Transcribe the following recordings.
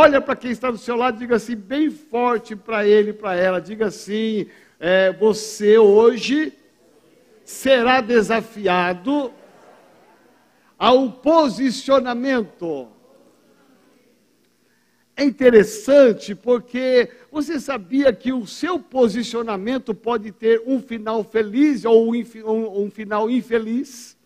Olha para quem está do seu lado, diga assim, bem forte para ele, para ela, diga assim: é, você hoje será desafiado ao posicionamento. É interessante porque você sabia que o seu posicionamento pode ter um final feliz ou um, um final infeliz?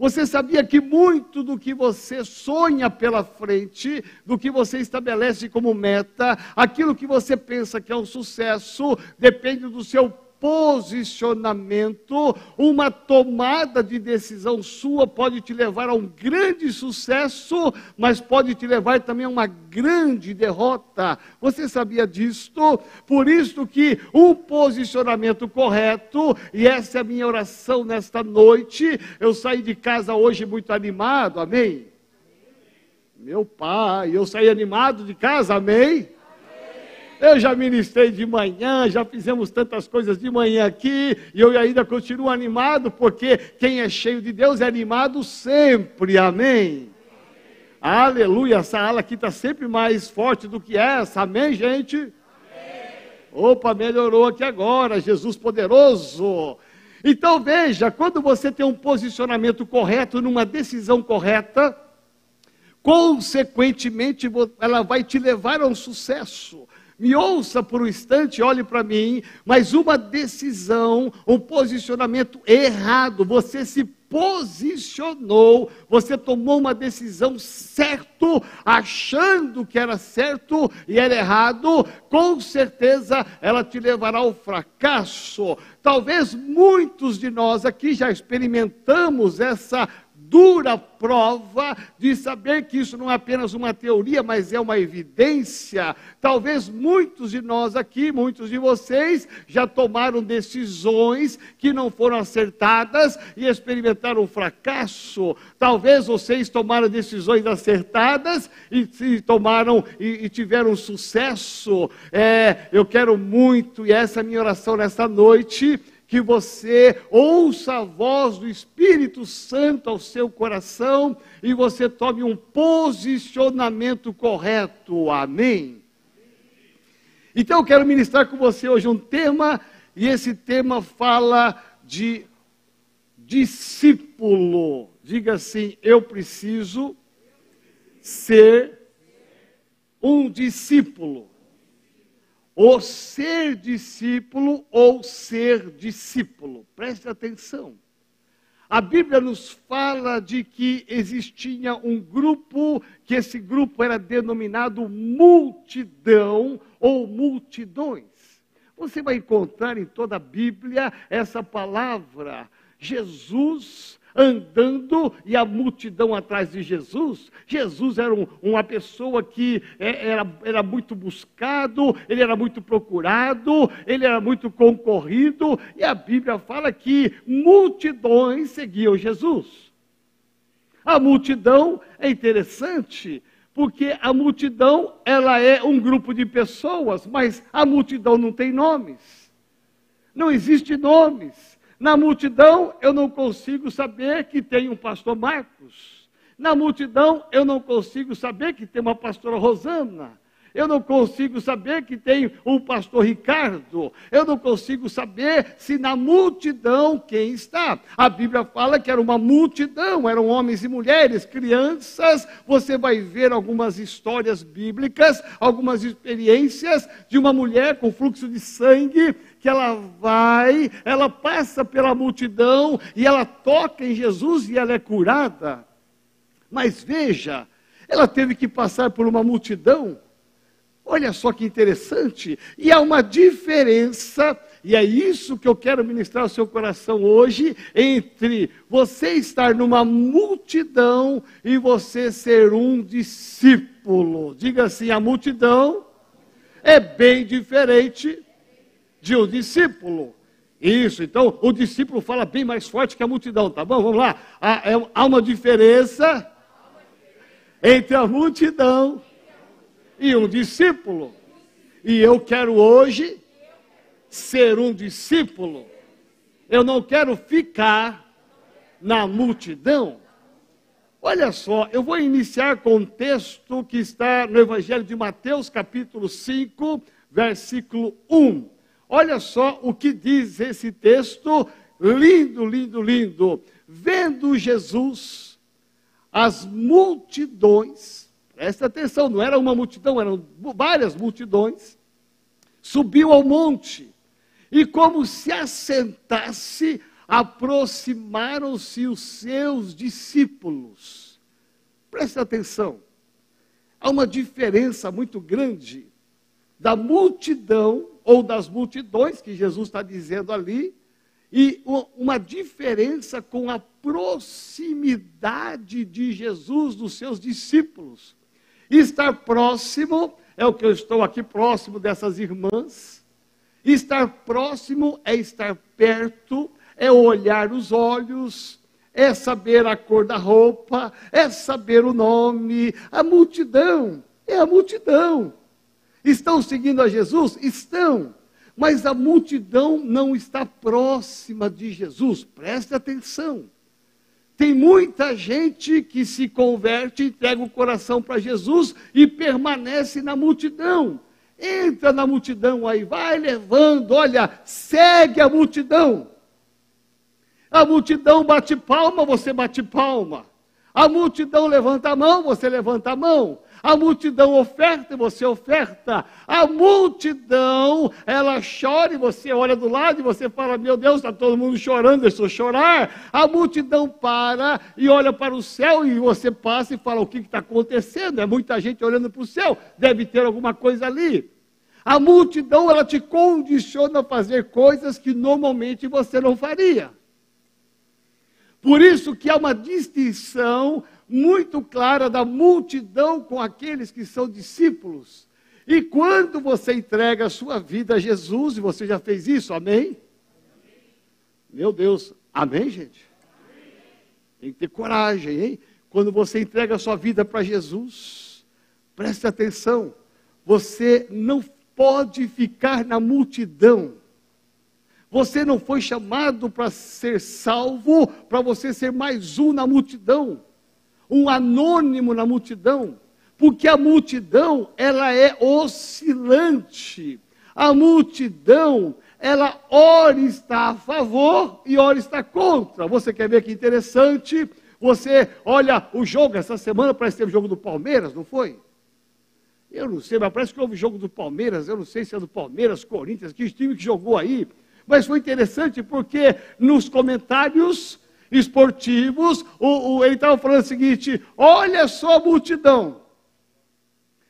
Você sabia que muito do que você sonha pela frente, do que você estabelece como meta, aquilo que você pensa que é um sucesso, depende do seu posicionamento, uma tomada de decisão sua pode te levar a um grande sucesso, mas pode te levar também a uma grande derrota. Você sabia disto? Por isso que um posicionamento correto, e essa é a minha oração nesta noite, eu saí de casa hoje muito animado, amém? Meu pai, eu saí animado de casa, amém? Eu já ministrei de manhã, já fizemos tantas coisas de manhã aqui, e eu ainda continuo animado, porque quem é cheio de Deus é animado sempre, amém? Aleluia, essa ala aqui está sempre mais forte do que essa, amém, gente? Amém. Opa, melhorou aqui agora, Jesus poderoso. Então veja, quando você tem um posicionamento correto, numa decisão correta, consequentemente ela vai te levar a um sucesso me ouça por um instante, olhe para mim, mas uma decisão, um posicionamento errado, você se posicionou, você tomou uma decisão certo, achando que era certo e era errado, com certeza ela te levará ao fracasso. Talvez muitos de nós aqui já experimentamos essa dura prova de saber que isso não é apenas uma teoria, mas é uma evidência. Talvez muitos de nós aqui, muitos de vocês, já tomaram decisões que não foram acertadas e experimentaram fracasso. Talvez vocês tomaram decisões acertadas e, e tomaram e, e, tiveram sucesso. É, eu quero muito, e essa é a minha oração nessa noite que você ouça a voz do Espírito Santo ao seu coração e você tome um posicionamento correto. Amém? Então eu quero ministrar com você hoje um tema, e esse tema fala de discípulo. Diga assim: eu preciso ser um discípulo. O ser discípulo ou ser discípulo. Preste atenção. A Bíblia nos fala de que existia um grupo, que esse grupo era denominado multidão ou multidões. Você vai encontrar em toda a Bíblia essa palavra. Jesus andando e a multidão atrás de Jesus. Jesus era um, uma pessoa que é, era, era muito buscado, ele era muito procurado, ele era muito concorrido, e a Bíblia fala que multidões seguiam Jesus. A multidão é interessante, porque a multidão ela é um grupo de pessoas, mas a multidão não tem nomes. Não existe nomes. Na multidão, eu não consigo saber que tem um pastor Marcos. Na multidão, eu não consigo saber que tem uma pastora Rosana. Eu não consigo saber que tem um pastor Ricardo. Eu não consigo saber se na multidão quem está. A Bíblia fala que era uma multidão, eram homens e mulheres, crianças. Você vai ver algumas histórias bíblicas, algumas experiências de uma mulher com fluxo de sangue que ela vai, ela passa pela multidão e ela toca em Jesus e ela é curada. Mas veja, ela teve que passar por uma multidão. Olha só que interessante. E há uma diferença, e é isso que eu quero ministrar ao seu coração hoje, entre você estar numa multidão e você ser um discípulo. Diga assim: a multidão é bem diferente de um discípulo. Isso, então o discípulo fala bem mais forte que a multidão, tá bom? Vamos lá. Há, é, há uma diferença entre a multidão e um discípulo. E eu quero hoje ser um discípulo. Eu não quero ficar na multidão. Olha só, eu vou iniciar com um texto que está no Evangelho de Mateus, capítulo 5, versículo 1. Olha só o que diz esse texto, lindo, lindo, lindo. Vendo Jesus as multidões, presta atenção, não era uma multidão, eram várias multidões, subiu ao monte e, como se assentasse, aproximaram-se os seus discípulos. Preste atenção. Há uma diferença muito grande da multidão, ou das multidões, que Jesus está dizendo ali, e uma diferença com a proximidade de Jesus dos seus discípulos. Estar próximo é o que eu estou aqui próximo dessas irmãs. Estar próximo é estar perto, é olhar os olhos, é saber a cor da roupa, é saber o nome. A multidão é a multidão. Estão seguindo a Jesus? Estão. Mas a multidão não está próxima de Jesus. Preste atenção. Tem muita gente que se converte, entrega o coração para Jesus e permanece na multidão. Entra na multidão aí, vai levando, olha, segue a multidão. A multidão bate palma, você bate palma. A multidão levanta a mão, você levanta a mão. A multidão oferta e você oferta. A multidão, ela chora e você olha do lado e você fala: Meu Deus, está todo mundo chorando, deixa eu chorar. A multidão para e olha para o céu e você passa e fala: O que está acontecendo? É muita gente olhando para o céu, deve ter alguma coisa ali. A multidão, ela te condiciona a fazer coisas que normalmente você não faria. Por isso que há uma distinção muito clara da multidão com aqueles que são discípulos. E quando você entrega a sua vida a Jesus, e você já fez isso, amém? Meu Deus, amém, gente? Tem que ter coragem, hein? Quando você entrega a sua vida para Jesus, preste atenção, você não pode ficar na multidão. Você não foi chamado para ser salvo, para você ser mais um na multidão, um anônimo na multidão, porque a multidão, ela é oscilante. A multidão, ela ora está a favor e ora está contra. Você quer ver que interessante? Você olha o jogo essa semana, parece que teve jogo do Palmeiras, não foi? Eu não sei, mas parece que houve jogo do Palmeiras, eu não sei se é do Palmeiras, Corinthians, que time que jogou aí. Mas foi interessante porque nos comentários esportivos, o, o, ele estava falando o seguinte: olha só a multidão.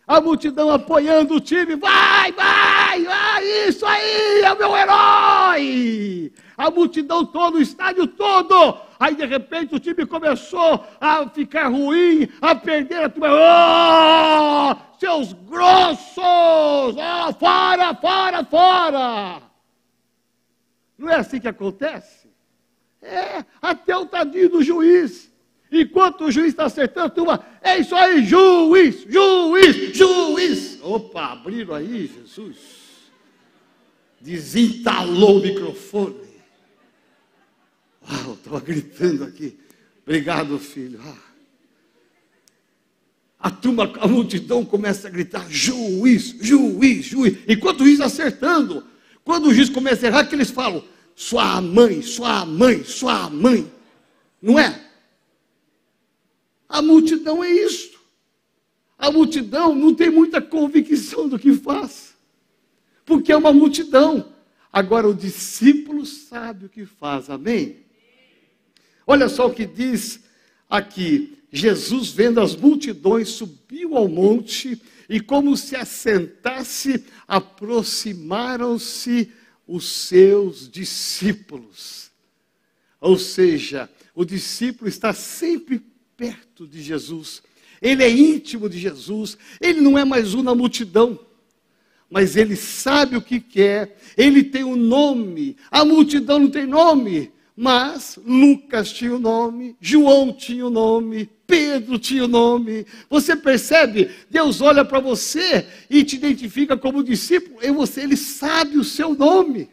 A multidão apoiando o time, vai, vai, vai, isso aí, é o meu herói. A multidão toda, o estádio todo. Aí de repente o time começou a ficar ruim, a perder a turma. Oh, seus grossos! Oh, fora, fora, fora! Não é assim que acontece? É, até o tadinho do juiz. Enquanto o juiz está acertando, turma, é isso aí, juiz, juiz, juiz. Opa, abriram aí, Jesus. Desentalou o microfone. Uau, estava gritando aqui. Obrigado, filho. Ah. A turma, a multidão começa a gritar: juiz, juiz, juiz. Enquanto o juiz acertando, quando o juiz começa a errar, que eles falam: sua mãe, sua mãe, sua mãe. Não é? A multidão é isto. A multidão não tem muita convicção do que faz, porque é uma multidão. Agora o discípulo sabe o que faz, amém? Olha só o que diz aqui: Jesus, vendo as multidões, subiu ao monte e, como se assentasse, aproximaram-se os seus discípulos. Ou seja, o discípulo está sempre perto de Jesus, ele é íntimo de Jesus, ele não é mais um na multidão, mas ele sabe o que quer, ele tem um nome, a multidão não tem nome, mas Lucas tinha o nome, João tinha o nome, Pedro tinha o nome. Você percebe? Deus olha para você e te identifica como discípulo, e você, ele sabe o seu nome.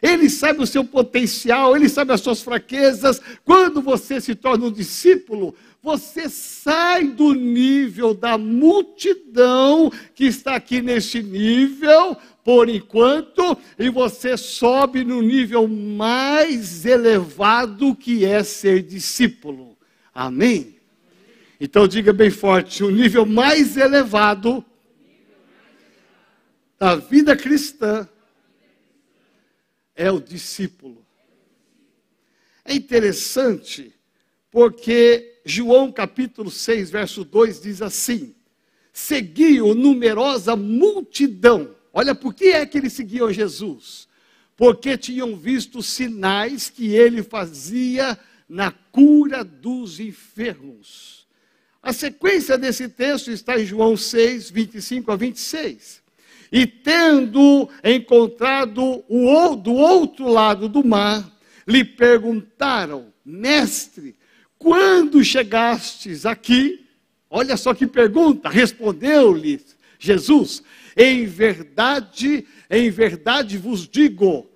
Ele sabe o seu potencial, ele sabe as suas fraquezas. Quando você se torna um discípulo, Você sai do nível da multidão que está aqui neste nível, por enquanto, e você sobe no nível mais elevado que é ser discípulo. Amém? Então diga bem forte: o nível mais elevado da vida cristã é o discípulo. É interessante porque João capítulo 6, verso 2 diz assim: Seguiu numerosa multidão. Olha, por que é que eles seguiam Jesus? Porque tinham visto sinais que ele fazia na cura dos enfermos. A sequência desse texto está em João 6, 25 a 26. E tendo encontrado o do outro lado do mar, lhe perguntaram: Mestre, quando chegastes aqui? Olha só que pergunta, respondeu-lhe Jesus: Em verdade, em verdade vos digo,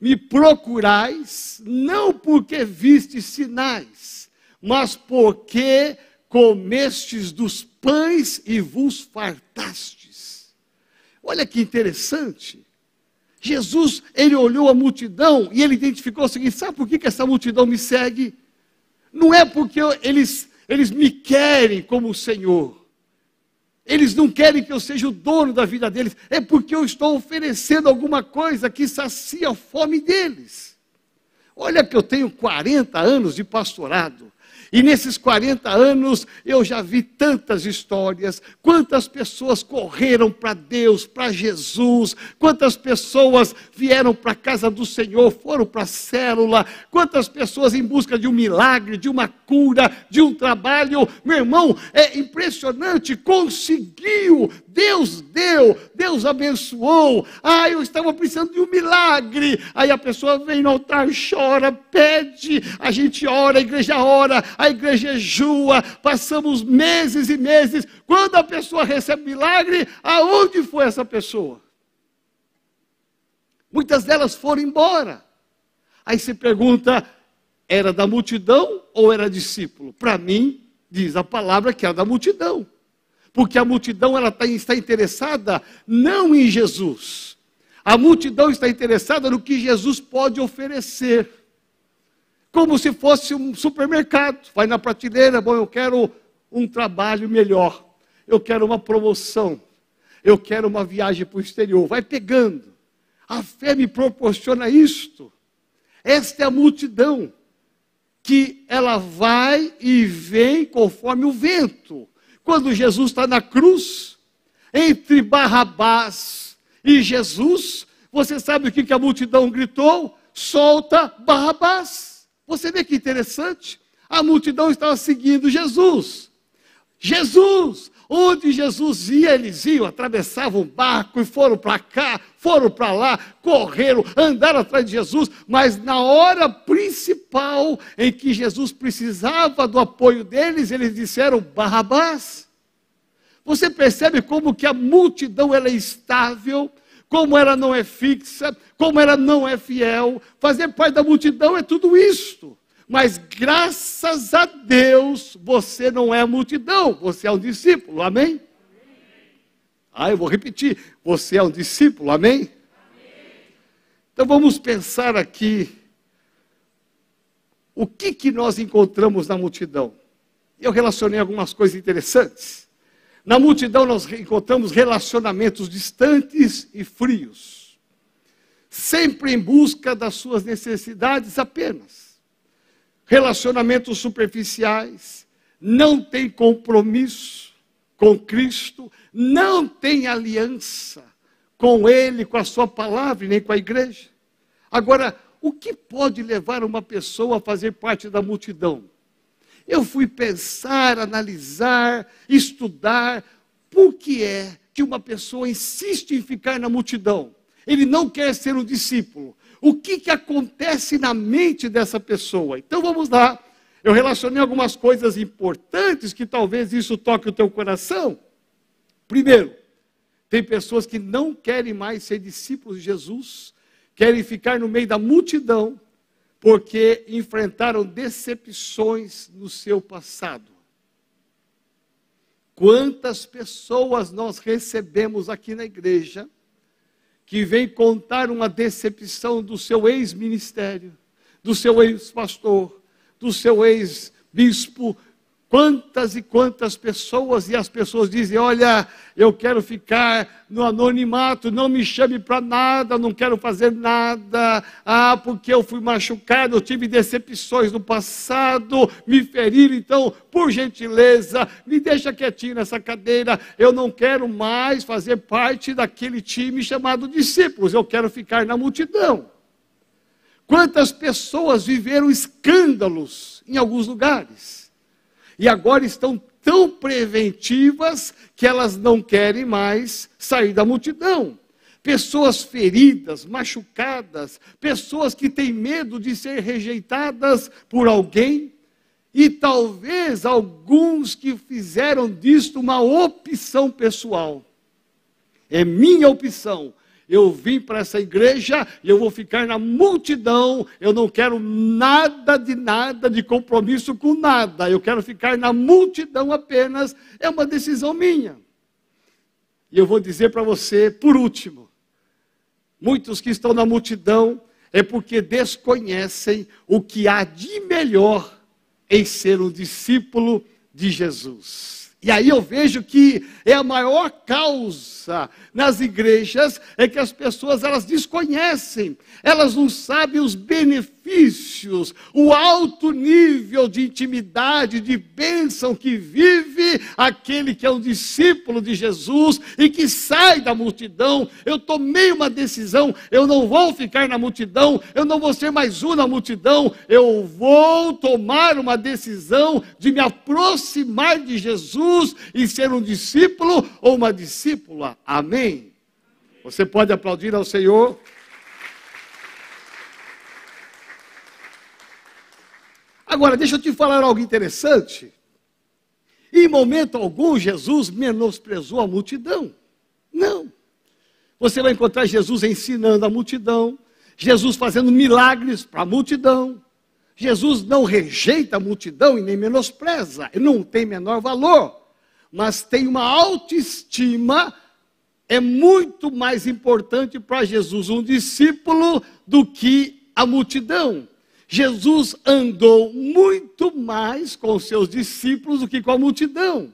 me procurais, não porque vistes sinais, mas porque comestes dos pães e vos fartastes. Olha que interessante. Jesus, ele olhou a multidão e ele identificou o seguinte: sabe por que, que essa multidão me segue? Não é porque eles, eles me querem como o Senhor. Eles não querem que eu seja o dono da vida deles. É porque eu estou oferecendo alguma coisa que sacia a fome deles. Olha que eu tenho 40 anos de pastorado. E nesses 40 anos eu já vi tantas histórias, quantas pessoas correram para Deus, para Jesus, quantas pessoas vieram para a casa do Senhor, foram para a célula, quantas pessoas em busca de um milagre, de uma cura, de um trabalho. Meu irmão, é impressionante, conseguiu, Deus deu, Deus abençoou. Ah, eu estava precisando de um milagre. Aí a pessoa vem no altar, chora, pede, a gente ora, a igreja ora, a igreja jejua, passamos meses e meses. Quando a pessoa recebe milagre, aonde foi essa pessoa? Muitas delas foram embora. Aí se pergunta: era da multidão ou era discípulo? Para mim, diz a palavra que era da multidão. Porque a multidão ela tá, está interessada não em Jesus. A multidão está interessada no que Jesus pode oferecer como se fosse um supermercado. Vai na prateleira, bom, eu quero um trabalho melhor, eu quero uma promoção, eu quero uma viagem para o exterior. Vai pegando. A fé me proporciona isto. Esta é a multidão que ela vai e vem conforme o vento. Quando Jesus está na cruz, entre Barrabás e Jesus, você sabe o que, que a multidão gritou? Solta Barrabás. Você vê que interessante? A multidão estava seguindo Jesus. Jesus, onde Jesus ia, eles iam, atravessavam o barco e foram para cá, foram para lá, correram, andaram atrás de Jesus, mas na hora principal em que Jesus precisava do apoio deles, eles disseram: Barrabás. Você percebe como que a multidão ela é estável, como ela não é fixa, como ela não é fiel. Fazer parte da multidão é tudo isto. Mas graças a Deus, você não é multidão, você é um discípulo, amém? Ah, eu vou repetir, você é um discípulo, amém? Então vamos pensar aqui o que, que nós encontramos na multidão. Eu relacionei algumas coisas interessantes. Na multidão nós encontramos relacionamentos distantes e frios, sempre em busca das suas necessidades apenas. Relacionamentos superficiais, não tem compromisso com Cristo, não tem aliança com Ele, com a Sua palavra, nem com a igreja. Agora, o que pode levar uma pessoa a fazer parte da multidão? eu fui pensar, analisar, estudar, por que é que uma pessoa insiste em ficar na multidão? Ele não quer ser um discípulo. O que, que acontece na mente dessa pessoa? Então vamos lá. Eu relacionei algumas coisas importantes que talvez isso toque o teu coração. Primeiro, tem pessoas que não querem mais ser discípulos de Jesus, querem ficar no meio da multidão, porque enfrentaram decepções no seu passado. Quantas pessoas nós recebemos aqui na igreja que vem contar uma decepção do seu ex-ministério, do seu ex-pastor, do seu ex-bispo, Quantas e quantas pessoas, e as pessoas dizem: Olha, eu quero ficar no anonimato, não me chame para nada, não quero fazer nada. Ah, porque eu fui machucado, eu tive decepções no passado, me feriram, então, por gentileza, me deixa quietinho nessa cadeira. Eu não quero mais fazer parte daquele time chamado discípulos, eu quero ficar na multidão. Quantas pessoas viveram escândalos em alguns lugares? E agora estão tão preventivas que elas não querem mais sair da multidão. Pessoas feridas, machucadas, pessoas que têm medo de ser rejeitadas por alguém, e talvez alguns que fizeram disto uma opção pessoal. É minha opção, eu vim para essa igreja e eu vou ficar na multidão, eu não quero nada de nada, de compromisso com nada, eu quero ficar na multidão apenas, é uma decisão minha. E eu vou dizer para você, por último, muitos que estão na multidão é porque desconhecem o que há de melhor em ser um discípulo de Jesus. E aí eu vejo que é a maior causa nas igrejas é que as pessoas elas desconhecem, elas não sabem os benefícios, o alto nível de intimidade, de bênção que vive aquele que é um discípulo de Jesus e que sai da multidão. Eu tomei uma decisão, eu não vou ficar na multidão, eu não vou ser mais um na multidão, eu vou tomar uma decisão de me aproximar de Jesus e ser um discípulo ou uma discípula. Amém? Você pode aplaudir ao Senhor? Agora, deixa eu te falar algo interessante. Em momento algum, Jesus menosprezou a multidão. Não. Você vai encontrar Jesus ensinando a multidão, Jesus fazendo milagres para a multidão. Jesus não rejeita a multidão e nem menospreza, ele não tem menor valor, mas tem uma autoestima é muito mais importante para Jesus um discípulo do que a multidão. Jesus andou muito mais com os seus discípulos do que com a multidão.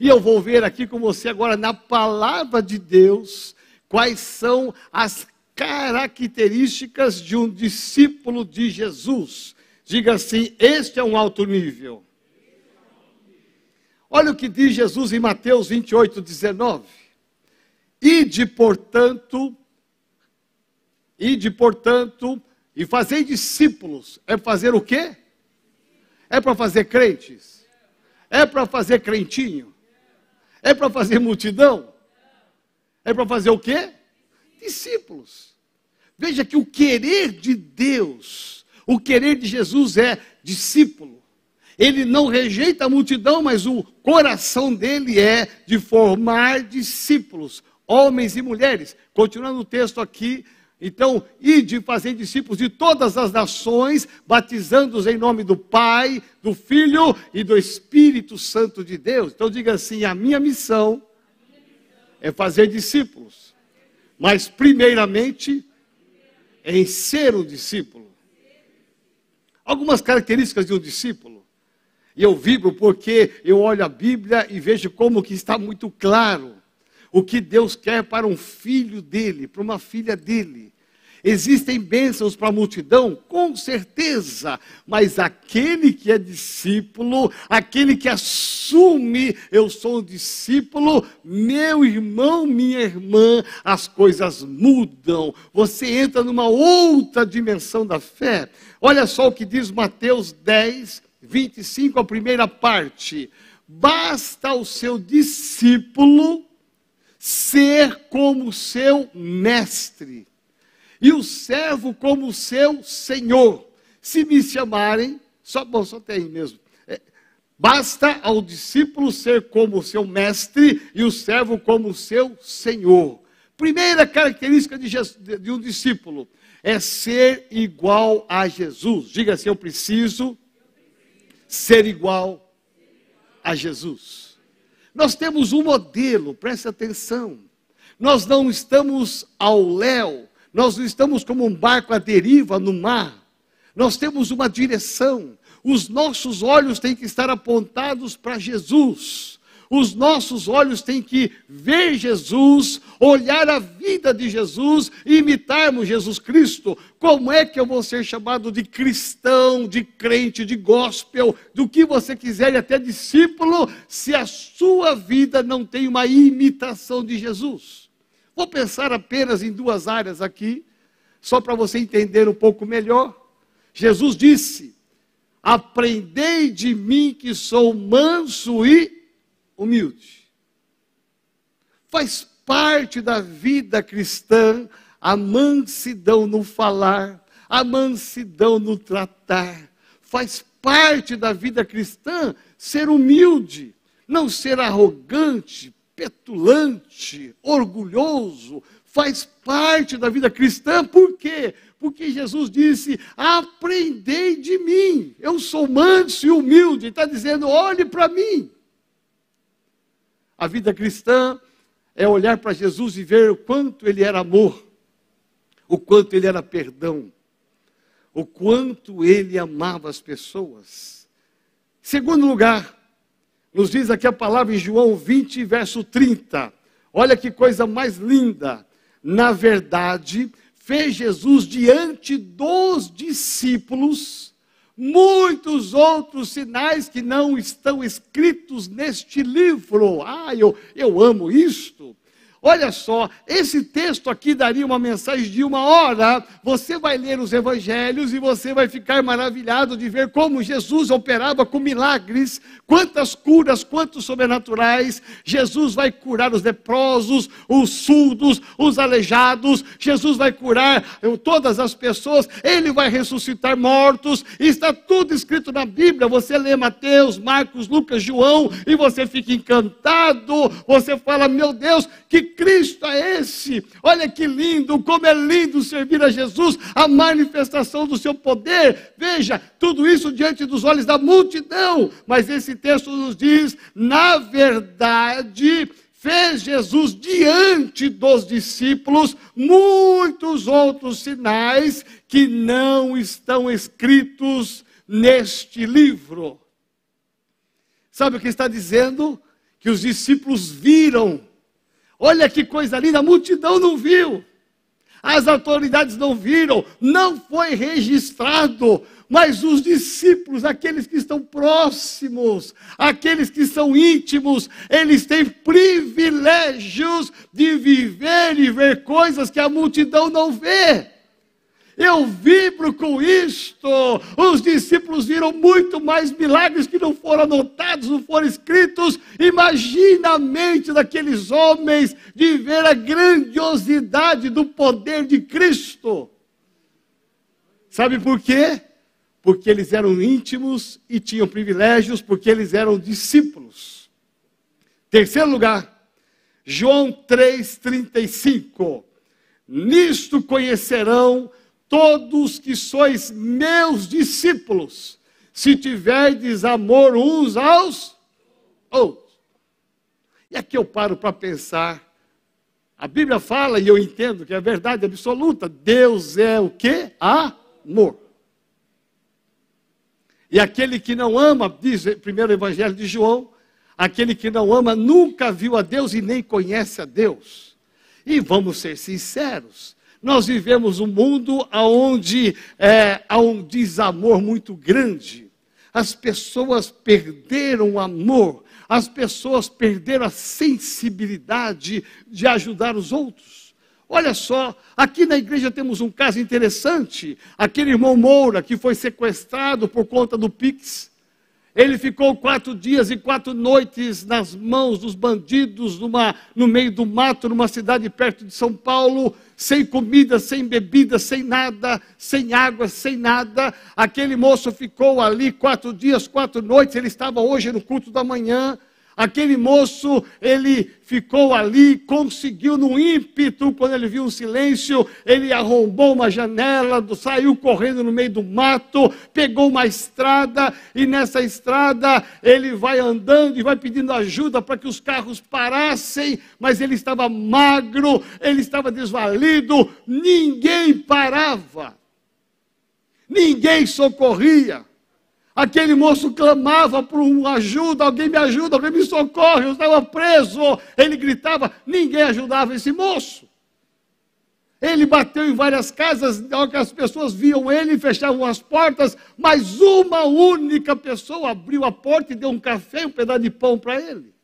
E eu vou ver aqui com você agora na palavra de Deus quais são as características de um discípulo de Jesus. Diga assim: este é um alto nível. Olha o que diz Jesus em Mateus 28, 19. Ide, portanto, ide, portanto, e fazei discípulos. É fazer o quê? É para fazer crentes? É para fazer crentinho? É para fazer multidão? É para fazer o quê? Discípulos. Veja que o querer de Deus, o querer de Jesus é discípulo. Ele não rejeita a multidão, mas o coração dele é de formar discípulos homens e mulheres. Continuando o texto aqui, então, ide fazer discípulos de todas as nações, batizando-os em nome do Pai, do Filho e do Espírito Santo de Deus. Então, diga assim: a minha missão é fazer discípulos, mas, primeiramente, em ser um discípulo. Algumas características de um discípulo. E eu vibro porque eu olho a Bíblia e vejo como que está muito claro o que Deus quer para um filho dele, para uma filha dele. Existem bênçãos para a multidão? Com certeza, mas aquele que é discípulo, aquele que assume, eu sou um discípulo, meu irmão, minha irmã, as coisas mudam. Você entra numa outra dimensão da fé. Olha só o que diz Mateus 10, 25, a primeira parte. Basta o seu discípulo ser como seu mestre, e o servo como seu senhor. Se me chamarem, só, bom, só tem mesmo. É, basta ao discípulo ser como seu mestre e o servo como seu senhor. Primeira característica de, de um discípulo é ser igual a Jesus. Diga assim: eu preciso ser igual a Jesus. Nós temos um modelo, preste atenção. Nós não estamos ao léu, nós não estamos como um barco à deriva no mar. Nós temos uma direção. Os nossos olhos têm que estar apontados para Jesus. Os nossos olhos têm que ver Jesus, olhar a vida de Jesus imitarmos Jesus Cristo. Como é que eu vou ser chamado de cristão, de crente, de gospel, do que você quiser e até discípulo, se a sua vida não tem uma imitação de Jesus? Vou pensar apenas em duas áreas aqui, só para você entender um pouco melhor. Jesus disse: Aprendei de mim que sou manso e humilde. Faz parte da vida cristã a mansidão no falar, a mansidão no tratar. Faz parte da vida cristã ser humilde, não ser arrogante, petulante, orgulhoso. Faz parte da vida cristã, por quê? Porque Jesus disse: Aprendei de mim, eu sou manso e humilde. Está dizendo: olhe para mim. A vida cristã é olhar para Jesus e ver o quanto ele era amor, o quanto ele era perdão, o quanto ele amava as pessoas. Segundo lugar, nos diz aqui a palavra em João 20, verso 30. Olha que coisa mais linda. Na verdade, fez Jesus diante dos discípulos muitos outros sinais que não estão escritos neste livro. Ah, eu, eu amo isto. Olha só, esse texto aqui daria uma mensagem de uma hora. Você vai ler os evangelhos e você vai ficar maravilhado de ver como Jesus operava com milagres, quantas curas, quantos sobrenaturais. Jesus vai curar os leprosos, os surdos, os aleijados. Jesus vai curar todas as pessoas. Ele vai ressuscitar mortos. Está tudo escrito na Bíblia. Você lê Mateus, Marcos, Lucas, João e você fica encantado. Você fala: Meu Deus, que Cristo é esse? Olha que lindo, como é lindo servir a Jesus, a manifestação do seu poder. Veja, tudo isso diante dos olhos da multidão. Mas esse texto nos diz, na verdade, fez Jesus diante dos discípulos muitos outros sinais que não estão escritos neste livro. Sabe o que está dizendo? Que os discípulos viram Olha que coisa linda, a multidão não viu. As autoridades não viram, não foi registrado, mas os discípulos, aqueles que estão próximos, aqueles que são íntimos, eles têm privilégios de viver e ver coisas que a multidão não vê. Eu vibro com isto. Os discípulos viram muito mais milagres que não foram anotados, não foram escritos. Imagina a mente daqueles homens de ver a grandiosidade do poder de Cristo. Sabe por quê? Porque eles eram íntimos e tinham privilégios, porque eles eram discípulos. Terceiro lugar, João 3,35. Nisto conhecerão todos que sois meus discípulos, se tiverdes amor uns aos outros. E aqui eu paro para pensar. A Bíblia fala, e eu entendo que é verdade absoluta, Deus é o que? Amor. E aquele que não ama, diz o primeiro evangelho de João, aquele que não ama nunca viu a Deus e nem conhece a Deus. E vamos ser sinceros, nós vivemos um mundo onde é, há um desamor muito grande. As pessoas perderam o amor, as pessoas perderam a sensibilidade de ajudar os outros. Olha só, aqui na igreja temos um caso interessante. Aquele irmão Moura que foi sequestrado por conta do Pix. Ele ficou quatro dias e quatro noites nas mãos dos bandidos, numa, no meio do mato, numa cidade perto de São Paulo, sem comida, sem bebida, sem nada, sem água, sem nada. Aquele moço ficou ali quatro dias, quatro noites. Ele estava hoje no culto da manhã. Aquele moço, ele ficou ali, conseguiu no ímpeto, quando ele viu um silêncio, ele arrombou uma janela, saiu correndo no meio do mato, pegou uma estrada, e nessa estrada ele vai andando e vai pedindo ajuda para que os carros parassem, mas ele estava magro, ele estava desvalido, ninguém parava, ninguém socorria. Aquele moço clamava por uma ajuda, alguém me ajuda, alguém me socorre, eu estava preso. Ele gritava, ninguém ajudava esse moço. Ele bateu em várias casas, as pessoas viam ele e fechavam as portas, mas uma única pessoa abriu a porta e deu um café um pedaço de pão para ele.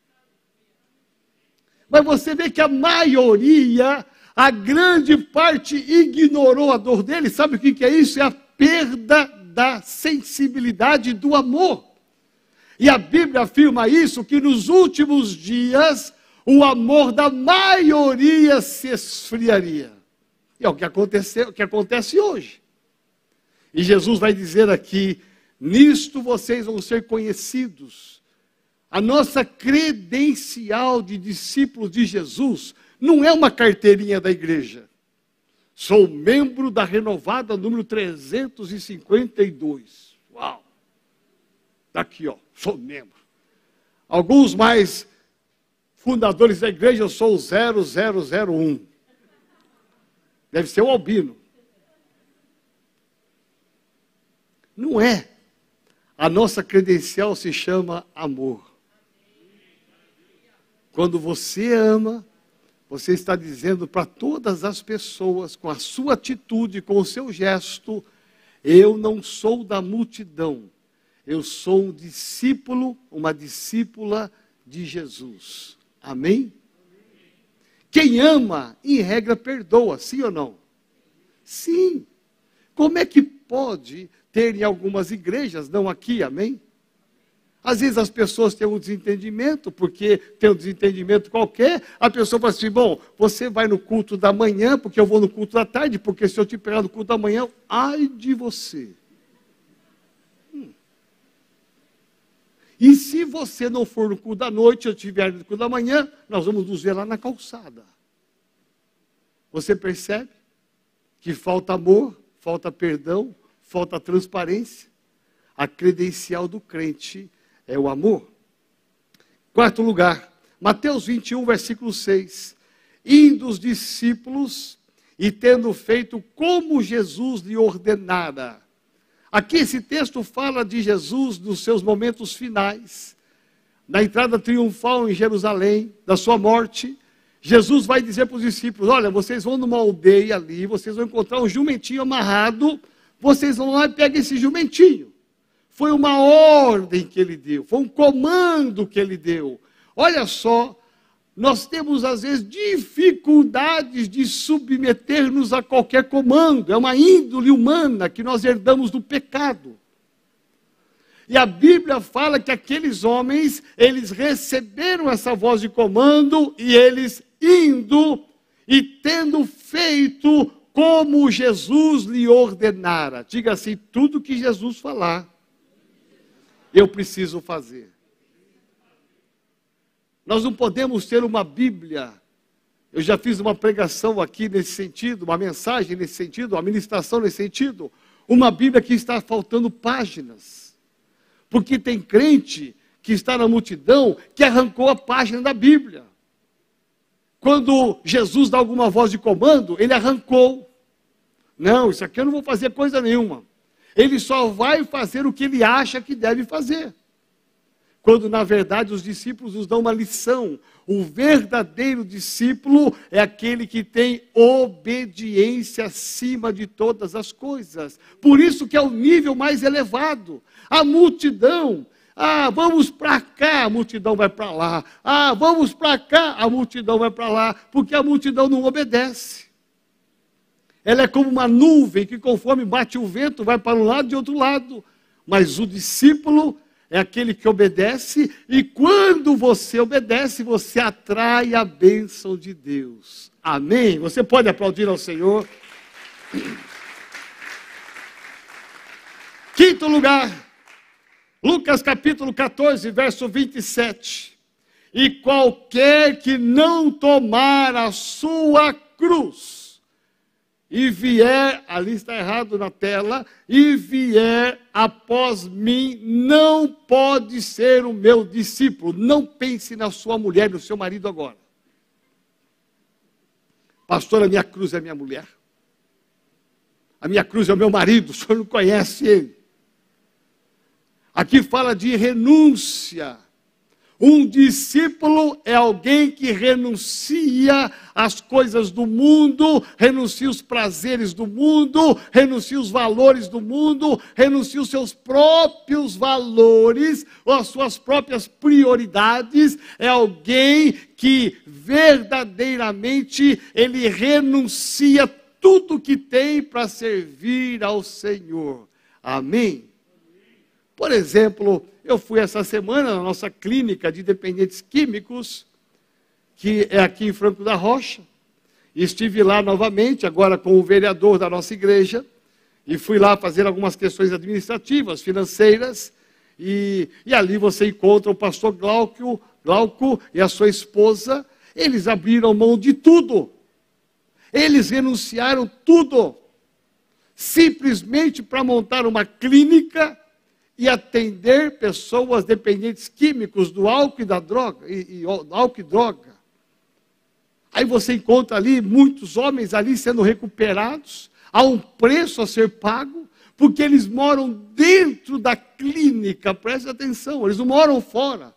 Mas você vê que a maioria, a grande parte, ignorou a dor dele. Sabe o que é isso? É a perda da sensibilidade do amor. E a Bíblia afirma isso, que nos últimos dias o amor da maioria se esfriaria. E é o que, aconteceu, o que acontece hoje. E Jesus vai dizer aqui: nisto vocês vão ser conhecidos. A nossa credencial de discípulos de Jesus não é uma carteirinha da igreja. Sou membro da renovada número 352. Uau! Está aqui, ó, sou membro. Alguns mais fundadores da igreja, eu sou o 0001. Deve ser o albino. Não é. A nossa credencial se chama amor. Quando você ama, você está dizendo para todas as pessoas, com a sua atitude, com o seu gesto: eu não sou da multidão, eu sou um discípulo, uma discípula de Jesus. Amém? Quem ama, em regra, perdoa, sim ou não? Sim. Como é que pode ter em algumas igrejas, não aqui, amém? Às vezes as pessoas têm um desentendimento, porque tem um desentendimento qualquer, a pessoa fala assim: bom, você vai no culto da manhã, porque eu vou no culto da tarde, porque se eu te pegar no culto da manhã, ai de você. Hum. E se você não for no culto da noite, eu estiver no culto da manhã, nós vamos nos ver lá na calçada. Você percebe que falta amor, falta perdão, falta transparência? A credencial do crente é o amor. Quarto lugar, Mateus 21, versículo 6. Indo os discípulos e tendo feito como Jesus lhe ordenara. Aqui esse texto fala de Jesus nos seus momentos finais, na entrada triunfal em Jerusalém, da sua morte. Jesus vai dizer para os discípulos: Olha, vocês vão numa aldeia ali, vocês vão encontrar um jumentinho amarrado, vocês vão lá e pegam esse jumentinho. Foi uma ordem que ele deu, foi um comando que ele deu. Olha só, nós temos às vezes dificuldades de submeter-nos a qualquer comando, é uma índole humana que nós herdamos do pecado. E a Bíblia fala que aqueles homens, eles receberam essa voz de comando e eles indo e tendo feito como Jesus lhe ordenara. Diga assim: tudo que Jesus falar, eu preciso fazer. Nós não podemos ter uma Bíblia. Eu já fiz uma pregação aqui nesse sentido, uma mensagem nesse sentido, uma ministração nesse sentido. Uma Bíblia que está faltando páginas. Porque tem crente que está na multidão que arrancou a página da Bíblia. Quando Jesus dá alguma voz de comando, ele arrancou. Não, isso aqui eu não vou fazer coisa nenhuma. Ele só vai fazer o que ele acha que deve fazer. Quando, na verdade, os discípulos nos dão uma lição. O verdadeiro discípulo é aquele que tem obediência acima de todas as coisas. Por isso que é o nível mais elevado. A multidão ah, vamos para cá, a multidão vai para lá. Ah, vamos para cá, a multidão vai para lá, porque a multidão não obedece. Ela é como uma nuvem que, conforme bate o vento, vai para um lado e outro lado. Mas o discípulo é aquele que obedece, e quando você obedece, você atrai a bênção de Deus. Amém? Você pode aplaudir ao Senhor. Quinto lugar, Lucas capítulo 14, verso 27. E qualquer que não tomar a sua cruz e vier, ali está errado na tela, e vier após mim, não pode ser o meu discípulo. Não pense na sua mulher, no seu marido agora. Pastor, a minha cruz é minha mulher. A minha cruz é o meu marido, o senhor não conhece ele. Aqui fala de renúncia. Um discípulo é alguém que renuncia às coisas do mundo, renuncia os prazeres do mundo, renuncia os valores do mundo, renuncia os seus próprios valores, ou as suas próprias prioridades. É alguém que verdadeiramente ele renuncia tudo que tem para servir ao Senhor. Amém. Por exemplo, eu fui essa semana na nossa clínica de dependentes químicos, que é aqui em Franco da Rocha. E estive lá novamente, agora com o vereador da nossa igreja, e fui lá fazer algumas questões administrativas, financeiras, e, e ali você encontra o pastor Glauco, Glauco e a sua esposa, eles abriram mão de tudo, eles renunciaram tudo, simplesmente para montar uma clínica e atender pessoas dependentes químicos do álcool e da droga, e, e álcool e droga. Aí você encontra ali muitos homens ali sendo recuperados, há um preço a ser pago, porque eles moram dentro da clínica, preste atenção, eles não moram fora,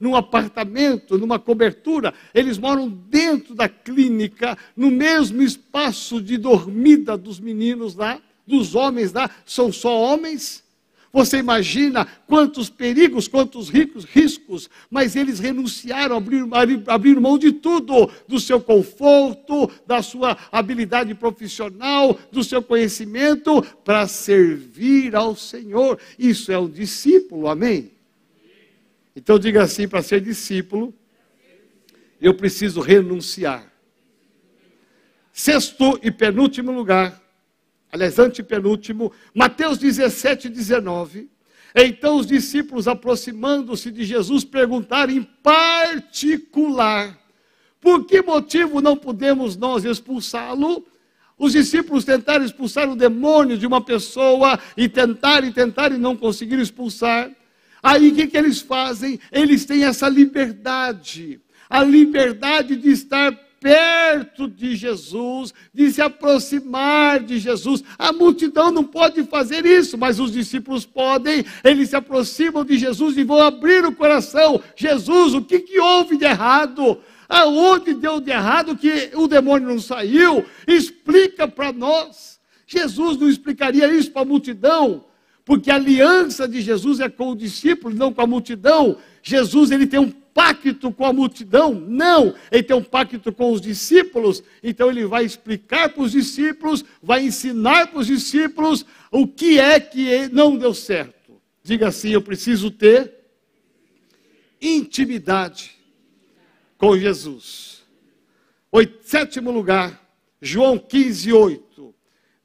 num apartamento, numa cobertura, eles moram dentro da clínica, no mesmo espaço de dormida dos meninos lá, dos homens lá, são só homens, você imagina quantos perigos, quantos ricos, riscos, mas eles renunciaram, abriram, abriram mão de tudo, do seu conforto, da sua habilidade profissional, do seu conhecimento, para servir ao Senhor. Isso é um discípulo, amém? Então diga assim: para ser discípulo, eu preciso renunciar. Sexto e penúltimo lugar, aliás, antepenúltimo, Mateus 17, 19. Então os discípulos, aproximando-se de Jesus, perguntaram em particular: por que motivo não podemos nós expulsá-lo? Os discípulos tentaram expulsar o demônio de uma pessoa e tentaram e tentaram e não conseguiram expulsar. Aí o que, que eles fazem? Eles têm essa liberdade, a liberdade de estar perto de Jesus, de se aproximar de Jesus. A multidão não pode fazer isso, mas os discípulos podem. Eles se aproximam de Jesus e vão abrir o coração. Jesus, o que, que houve de errado? Aonde deu de errado que o demônio não saiu? Explica para nós. Jesus não explicaria isso para a multidão, porque a aliança de Jesus é com o discípulo, não com a multidão. Jesus ele tem um pacto com a multidão, não, ele tem um pacto com os discípulos, então ele vai explicar para os discípulos, vai ensinar para os discípulos o que é que não deu certo. Diga assim: eu preciso ter intimidade com Jesus. Oito, sétimo lugar, João 15, 8.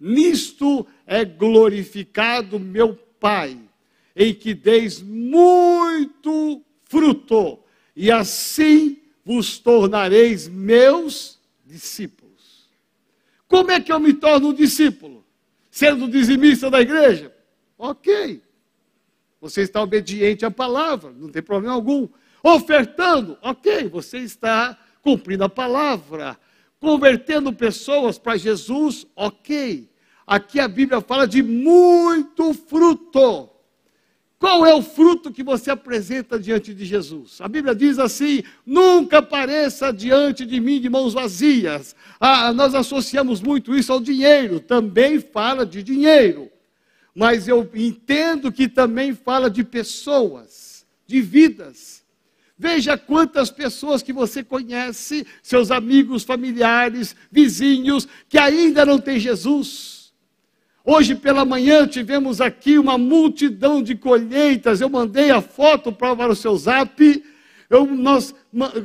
Nisto é glorificado meu Pai, em que deis muito fruto e assim vos tornareis meus discípulos. Como é que eu me torno um discípulo? Sendo dizimista da igreja? Ok. Você está obediente à palavra, não tem problema algum. Ofertando? Ok. Você está cumprindo a palavra. Convertendo pessoas para Jesus? Ok. Aqui a Bíblia fala de muito fruto. Qual é o fruto que você apresenta diante de Jesus? A Bíblia diz assim: nunca apareça diante de mim de mãos vazias. Ah, nós associamos muito isso ao dinheiro, também fala de dinheiro. Mas eu entendo que também fala de pessoas, de vidas. Veja quantas pessoas que você conhece, seus amigos, familiares, vizinhos, que ainda não têm Jesus Hoje pela manhã tivemos aqui uma multidão de colheitas. Eu mandei a foto para o seu zap. Eu, nós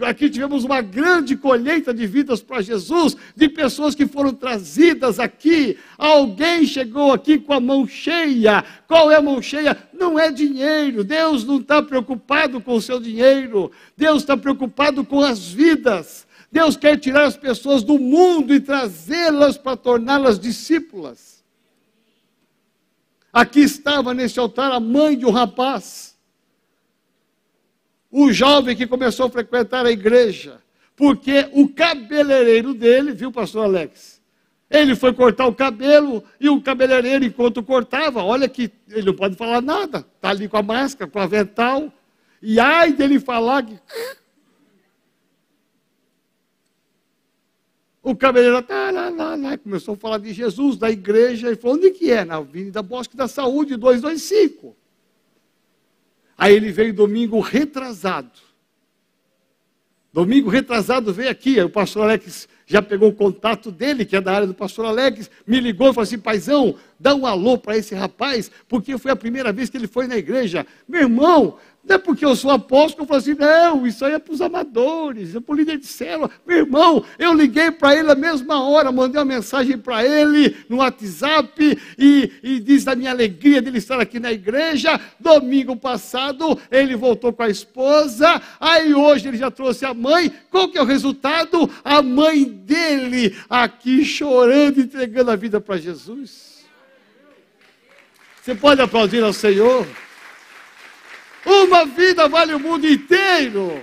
aqui tivemos uma grande colheita de vidas para Jesus, de pessoas que foram trazidas aqui. Alguém chegou aqui com a mão cheia. Qual é a mão cheia? Não é dinheiro. Deus não está preocupado com o seu dinheiro. Deus está preocupado com as vidas. Deus quer tirar as pessoas do mundo e trazê-las para torná-las discípulas. Aqui estava nesse altar a mãe de um rapaz, o jovem que começou a frequentar a igreja, porque o cabeleireiro dele, viu, pastor Alex? Ele foi cortar o cabelo e o cabeleireiro, enquanto cortava, olha que ele não pode falar nada, está ali com a máscara, com a avental, e ai dele falar que O cabeleireiro tá lá, lá, lá, começou a falar de Jesus, da igreja, e falou, onde que é? Na Avenida Bosque da Saúde, 225. Aí ele veio domingo retrasado. Domingo retrasado veio aqui, o pastor Alex já pegou o contato dele, que é da área do pastor Alex, me ligou e falou assim, paizão, dá um alô para esse rapaz, porque foi a primeira vez que ele foi na igreja. Meu irmão, não é porque eu sou apóstolo eu falo assim, não, isso aí é para os amadores, é para o líder de célula. Meu irmão, eu liguei para ele na mesma hora, mandei uma mensagem para ele no WhatsApp e, e diz da minha alegria dele estar aqui na igreja. Domingo passado ele voltou com a esposa, aí hoje ele já trouxe a mãe. Qual que é o resultado? A mãe dele aqui chorando, entregando a vida para Jesus. Você pode aplaudir ao Senhor? Uma vida vale o mundo inteiro.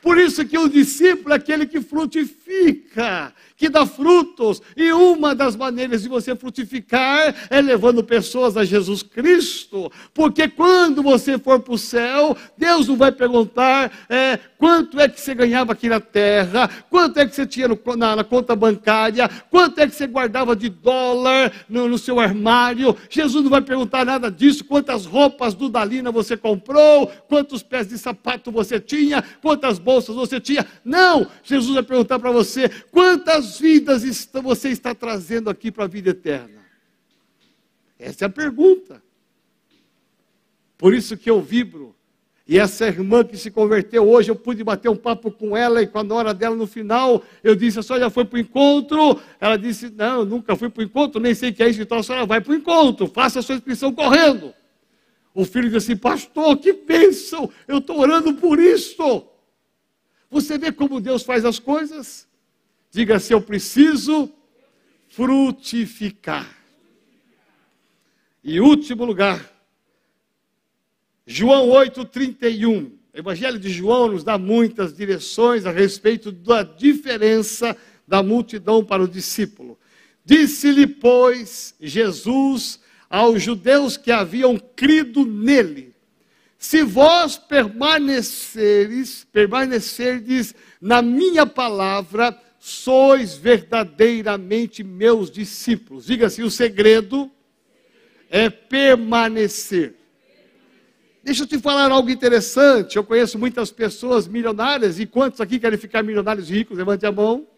Por isso que o discípulo é aquele que frutifica, que dá frutos. E uma das maneiras de você frutificar é levando pessoas a Jesus Cristo. Porque quando você for para o céu, Deus não vai perguntar é, quanto é que você ganhava aqui na terra, quanto é que você tinha no, na, na, conta bancária, quanto é que você guardava de dólar no, no seu armário. Jesus não vai perguntar nada disso, quantas roupas do Dalina você comprou, quantos pés de sapato você tinha, quantas bolsas você tinha. Não, Jesus vai perguntar para você quantas vidas você está trazendo aqui para a vida eterna? Essa é a pergunta. Por isso que eu vibro. E essa irmã que se converteu hoje, eu pude bater um papo com ela e com a nora dela no final, eu disse, a senhora já foi para o encontro? Ela disse, não, nunca fui para o encontro, nem sei o que é isso, então a senhora vai para o encontro, faça a sua inscrição correndo. O filho disse assim, pastor, que bênção, eu estou orando por isso. Você vê como Deus faz as coisas? Diga se eu preciso frutificar. E último lugar, João 8,31. O Evangelho de João nos dá muitas direções a respeito da diferença da multidão para o discípulo. Disse-lhe, pois, Jesus aos judeus que haviam crido nele: Se vós permaneceres, permanecerdes na minha palavra, sois verdadeiramente meus discípulos. Diga assim: o segredo é permanecer. Deixa eu te falar algo interessante. Eu conheço muitas pessoas milionárias. E quantos aqui querem ficar milionários ricos? Levante a mão.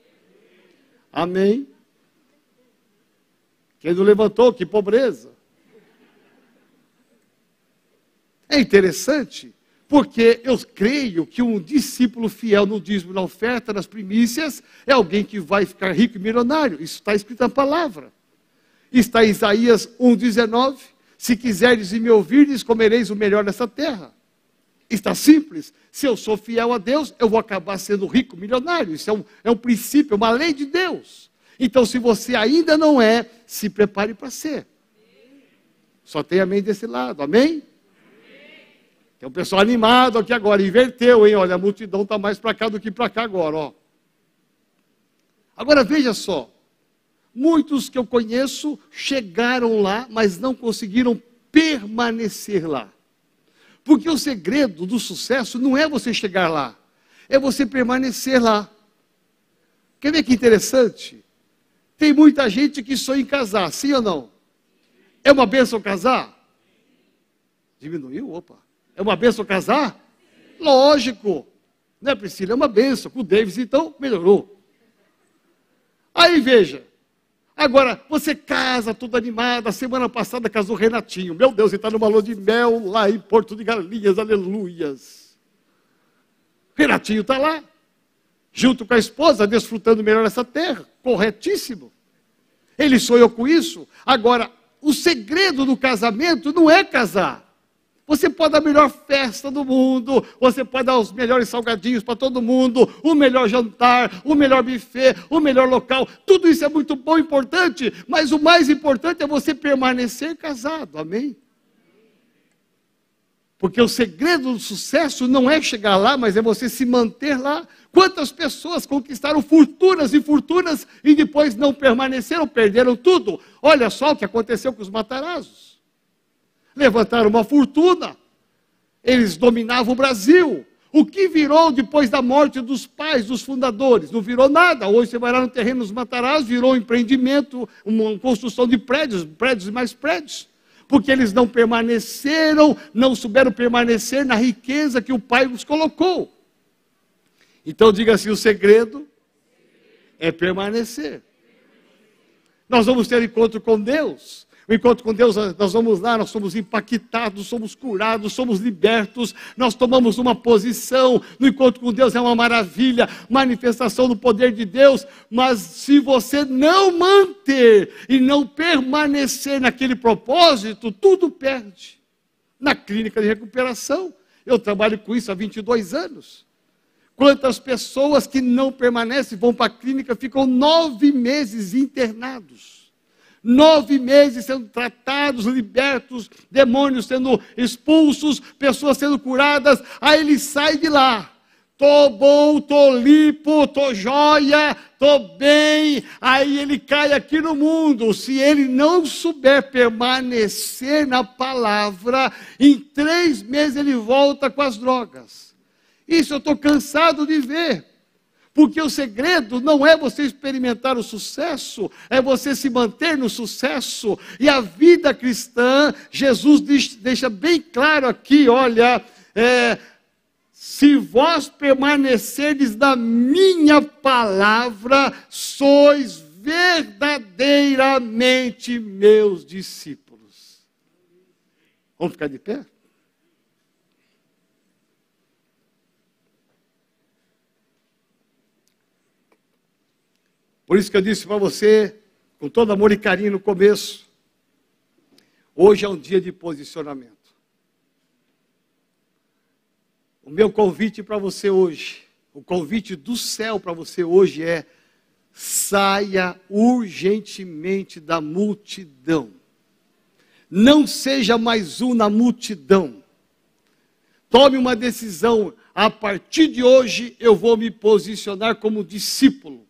Amém. Quem não levantou, que pobreza. É interessante porque eu creio que um discípulo fiel no dízimo, na oferta, nas primícias, é alguém que vai ficar rico e milionário. Isso está escrito na palavra. Está em Isaías 1,19. Se quiseres e me ouvirdes, comereis o melhor dessa terra. Está simples. Se eu sou fiel a Deus, eu vou acabar sendo rico, milionário. Isso é um, é um princípio, é uma lei de Deus. Então, se você ainda não é, se prepare para ser. Só tem amém desse lado, amém? Tem um pessoal animado aqui agora, inverteu, hein? Olha, a multidão está mais para cá do que para cá agora, ó. Agora veja só, muitos que eu conheço chegaram lá, mas não conseguiram permanecer lá. Porque o segredo do sucesso não é você chegar lá, é você permanecer lá. Quer ver que interessante? Tem muita gente que sonha em casar, sim ou não? É uma benção casar? Diminuiu? Opa. É uma benção casar? Lógico. Né, Priscila? É uma benção. Com o Davis, então, melhorou. Aí veja. Agora, você casa toda animada. Semana passada casou Renatinho. Meu Deus, ele está numa lua de mel lá em Porto de Galinhas. Aleluias. Renatinho está lá, junto com a esposa, desfrutando melhor essa terra. Corretíssimo. Ele sonhou com isso. Agora, o segredo do casamento não é casar. Você pode dar a melhor festa do mundo, você pode dar os melhores salgadinhos para todo mundo, o melhor jantar, o melhor buffet, o melhor local. Tudo isso é muito bom e importante, mas o mais importante é você permanecer casado. Amém? Porque o segredo do sucesso não é chegar lá, mas é você se manter lá. Quantas pessoas conquistaram fortunas e fortunas e depois não permaneceram, perderam tudo? Olha só o que aconteceu com os Matarazos. Levantaram uma fortuna, eles dominavam o Brasil. O que virou depois da morte dos pais, dos fundadores? Não virou nada. Hoje você vai lá no terreno dos Matarazos, virou um empreendimento, uma construção de prédios, prédios e mais prédios porque eles não permaneceram, não souberam permanecer na riqueza que o Pai os colocou. Então diga assim: o segredo é permanecer. Nós vamos ter encontro com Deus. O encontro com Deus, nós vamos lá, nós somos impactados, somos curados, somos libertos, nós tomamos uma posição. No encontro com Deus é uma maravilha, manifestação do poder de Deus. Mas se você não manter e não permanecer naquele propósito, tudo perde. Na clínica de recuperação, eu trabalho com isso há 22 anos. Quantas pessoas que não permanecem vão para a clínica, ficam nove meses internados nove meses sendo tratados, libertos, demônios sendo expulsos, pessoas sendo curadas, aí ele sai de lá. Tô bom, tô limpo, tô joia, tô bem. Aí ele cai aqui no mundo. Se ele não souber permanecer na palavra, em três meses ele volta com as drogas. Isso eu estou cansado de ver. Porque o segredo não é você experimentar o sucesso, é você se manter no sucesso. E a vida cristã, Jesus deixa bem claro aqui: olha, é, se vós permanecerdes na minha palavra, sois verdadeiramente meus discípulos. Vamos ficar de pé? Por isso que eu disse para você, com todo amor e carinho no começo, hoje é um dia de posicionamento. O meu convite para você hoje, o convite do céu para você hoje é: saia urgentemente da multidão. Não seja mais um na multidão. Tome uma decisão. A partir de hoje eu vou me posicionar como discípulo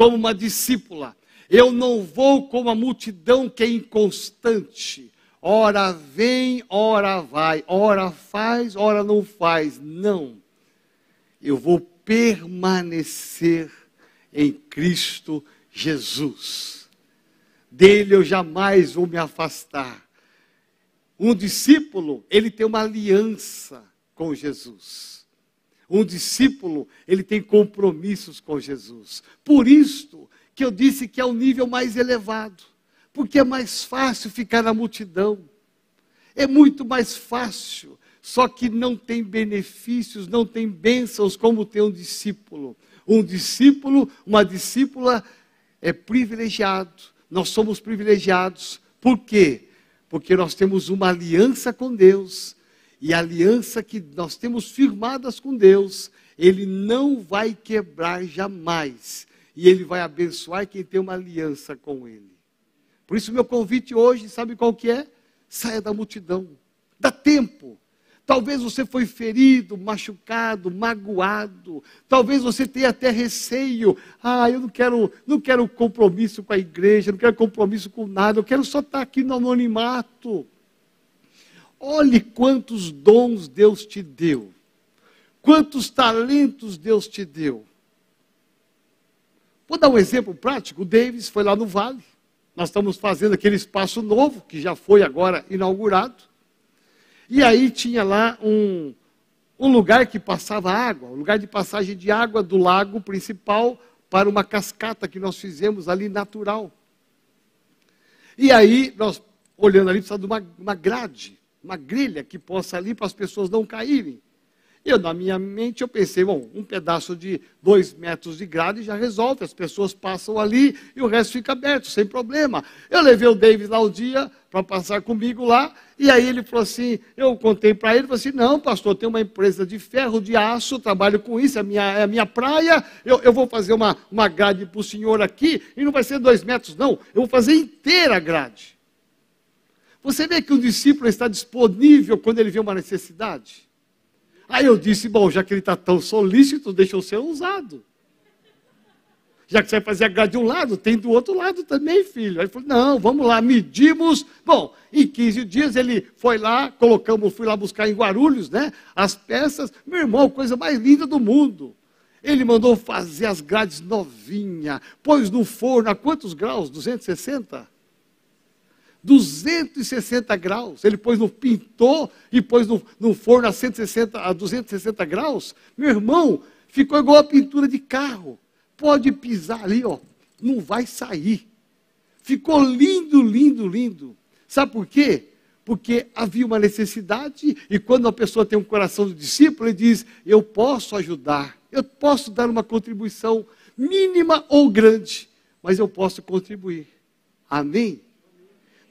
como uma discípula. Eu não vou como a multidão que é inconstante. Ora vem, ora vai, ora faz, ora não faz. Não. Eu vou permanecer em Cristo Jesus. Dele eu jamais vou me afastar. Um discípulo, ele tem uma aliança com Jesus. Um discípulo, ele tem compromissos com Jesus. Por isso que eu disse que é o nível mais elevado, porque é mais fácil ficar na multidão. É muito mais fácil, só que não tem benefícios, não tem bênçãos como tem um discípulo. Um discípulo, uma discípula é privilegiado. Nós somos privilegiados. Por quê? Porque nós temos uma aliança com Deus e a aliança que nós temos firmadas com Deus, Ele não vai quebrar jamais. E Ele vai abençoar quem tem uma aliança com Ele. Por isso, meu convite hoje, sabe qual que é? Saia da multidão. Dá tempo. Talvez você foi ferido, machucado, magoado. Talvez você tenha até receio. Ah, eu não quero, não quero compromisso com a igreja, não quero compromisso com nada. Eu quero só estar aqui no anonimato. Olhe quantos dons Deus te deu, quantos talentos Deus te deu. Vou dar um exemplo prático. O Davis foi lá no Vale. Nós estamos fazendo aquele espaço novo, que já foi agora inaugurado. E aí tinha lá um, um lugar que passava água, um lugar de passagem de água do lago principal para uma cascata que nós fizemos ali natural. E aí, nós, olhando ali, precisava de uma, uma grade uma grelha que possa ali para as pessoas não caírem. Eu, na minha mente, eu pensei, bom, um pedaço de dois metros de grade já resolve, as pessoas passam ali e o resto fica aberto, sem problema. Eu levei o David lá um dia para passar comigo lá, e aí ele falou assim, eu contei para ele, falou assim, não, pastor, tem uma empresa de ferro, de aço, trabalho com isso, é a minha, é a minha praia, eu, eu vou fazer uma, uma grade para o senhor aqui, e não vai ser dois metros, não, eu vou fazer inteira a grade. Você vê que o discípulo está disponível quando ele vê uma necessidade? Aí eu disse, bom, já que ele está tão solícito, deixa eu ser usado. Já que você vai fazer a grade de um lado, tem do outro lado também, filho. Aí ele falou, não, vamos lá, medimos. Bom, em 15 dias ele foi lá, colocamos, fui lá buscar em Guarulhos, né? As peças, meu irmão, coisa mais linda do mundo. Ele mandou fazer as grades novinha, pôs no forno a quantos graus? 260? 260 graus. Ele pôs no pintor e pôs no, no forno a, 160, a 260 graus. Meu irmão, ficou igual a pintura de carro. Pode pisar ali, ó, não vai sair. Ficou lindo, lindo, lindo. Sabe por quê? Porque havia uma necessidade, e quando a pessoa tem um coração de discípulo, ele diz: Eu posso ajudar, eu posso dar uma contribuição, mínima ou grande, mas eu posso contribuir. Amém?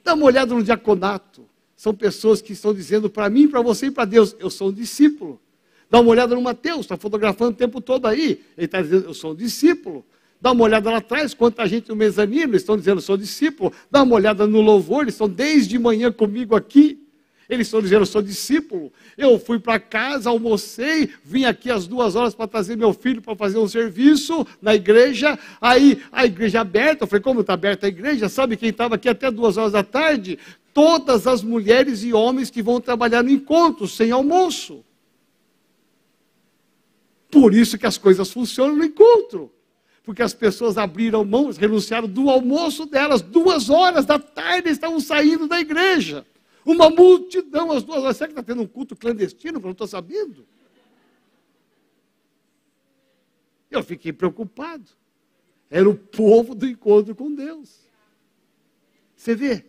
Dá uma olhada no diaconato. São pessoas que estão dizendo para mim, para você e para Deus: Eu sou um discípulo. Dá uma olhada no Mateus, está fotografando o tempo todo aí. Ele está dizendo: Eu sou um discípulo. Dá uma olhada lá atrás, quanta gente no mezanino estão dizendo: sou discípulo. Dá uma olhada no louvor, eles estão desde manhã comigo aqui. Eles estão dizendo, eu sou discípulo. Eu fui para casa, almocei, vim aqui às duas horas para trazer meu filho para fazer um serviço na igreja. Aí a igreja aberta, eu falei, como está aberta a igreja? Sabe quem estava aqui até duas horas da tarde? Todas as mulheres e homens que vão trabalhar no encontro, sem almoço. Por isso que as coisas funcionam no encontro. Porque as pessoas abriram mãos, renunciaram do almoço delas, duas horas da tarde estavam saindo da igreja. Uma multidão, as duas horas. Será que está tendo um culto clandestino eu não estou sabendo? Eu fiquei preocupado. Era o povo do encontro com Deus. Você vê?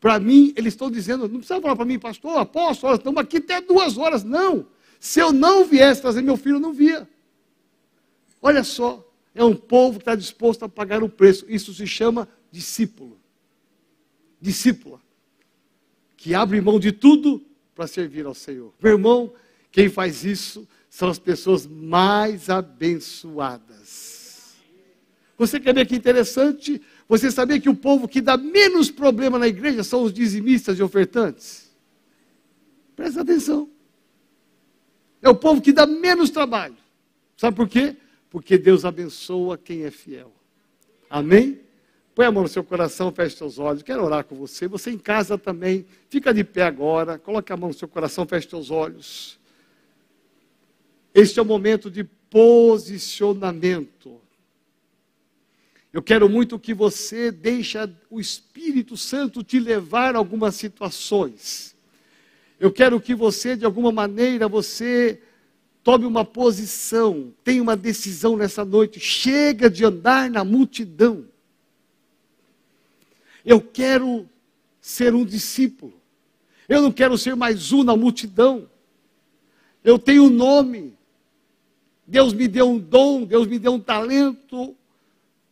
Para mim, eles estão dizendo, não precisa falar para mim, pastor, apóstolo, estamos aqui até duas horas. Não. Se eu não viesse trazer meu filho, eu não via. Olha só, é um povo que está disposto a pagar o preço. Isso se chama discípulo. Discípula que abre mão de tudo para servir ao Senhor. Meu irmão, quem faz isso são as pessoas mais abençoadas. Você quer ver que interessante? Você sabia que o povo que dá menos problema na igreja são os dizimistas e ofertantes? Presta atenção. É o povo que dá menos trabalho. Sabe por quê? Porque Deus abençoa quem é fiel. Amém? Põe a mão no seu coração, feche seus olhos. Quero orar com você. Você em casa também. Fica de pé agora. Coloque a mão no seu coração, feche seus olhos. Este é o momento de posicionamento. Eu quero muito que você deixe o Espírito Santo te levar a algumas situações. Eu quero que você, de alguma maneira, você tome uma posição, tenha uma decisão nessa noite. Chega de andar na multidão. Eu quero ser um discípulo. Eu não quero ser mais um na multidão. Eu tenho um nome. Deus me deu um dom, Deus me deu um talento.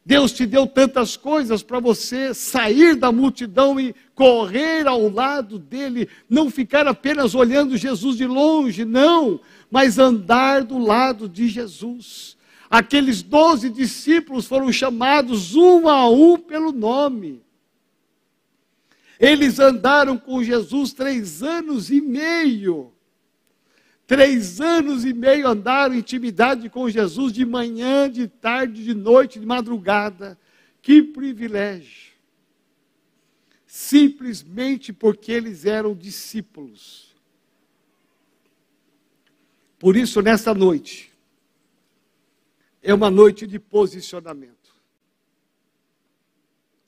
Deus te deu tantas coisas para você sair da multidão e correr ao lado dele, não ficar apenas olhando Jesus de longe, não, mas andar do lado de Jesus. Aqueles doze discípulos foram chamados um a um pelo nome. Eles andaram com Jesus três anos e meio. Três anos e meio andaram em intimidade com Jesus, de manhã, de tarde, de noite, de madrugada. Que privilégio! Simplesmente porque eles eram discípulos. Por isso, nessa noite, é uma noite de posicionamento.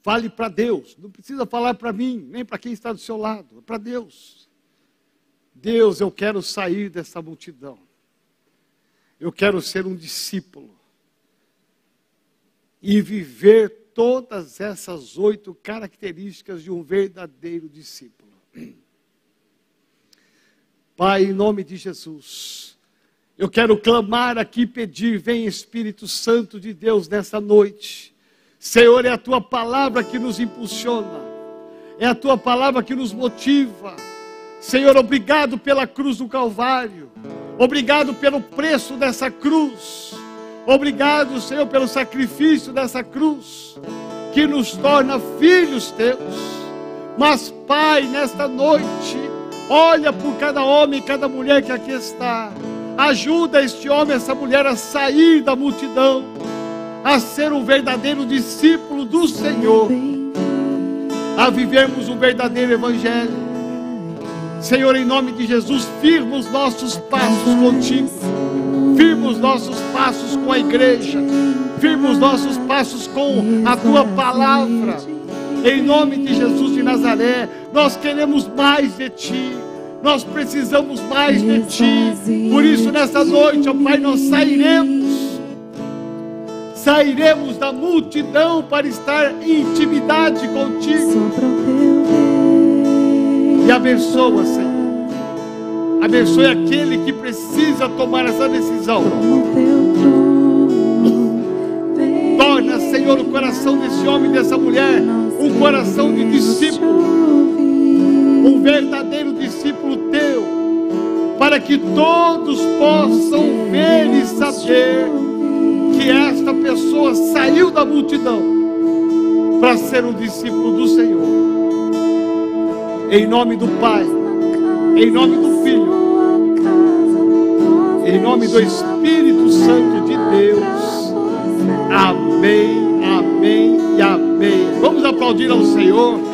Fale para Deus, não precisa falar para mim, nem para quem está do seu lado, é para Deus. Deus, eu quero sair dessa multidão. Eu quero ser um discípulo. E viver todas essas oito características de um verdadeiro discípulo. Pai, em nome de Jesus, Eu quero clamar aqui pedir, vem Espírito Santo de Deus nessa noite. Senhor, é a tua palavra que nos impulsiona, é a tua palavra que nos motiva. Senhor, obrigado pela cruz do Calvário, obrigado pelo preço dessa cruz, obrigado, Senhor, pelo sacrifício dessa cruz, que nos torna filhos teus. Mas, Pai, nesta noite, olha por cada homem e cada mulher que aqui está Ajuda este homem, essa mulher a sair da multidão, a ser um verdadeiro discípulo do Senhor, a vivermos um verdadeiro evangelho. Senhor, em nome de Jesus, firma os nossos passos contigo, firma os nossos passos com a igreja, firma os nossos passos com a tua palavra. Em nome de Jesus de Nazaré, nós queremos mais de ti. Nós precisamos mais de Ti. Por isso, nessa noite, ó Pai, nós sairemos. Sairemos da multidão para estar em intimidade contigo. E abençoa, Senhor. Abençoe aquele que precisa tomar essa decisão. Torna, Senhor, o coração desse homem e dessa mulher um coração de discípulo um verdadeiro discípulo teu, para que todos possam ver e saber que esta pessoa saiu da multidão para ser um discípulo do Senhor. Em nome do Pai, em nome do Filho, em nome do Espírito Santo de Deus. Amém, amém e amém. Vamos aplaudir ao Senhor.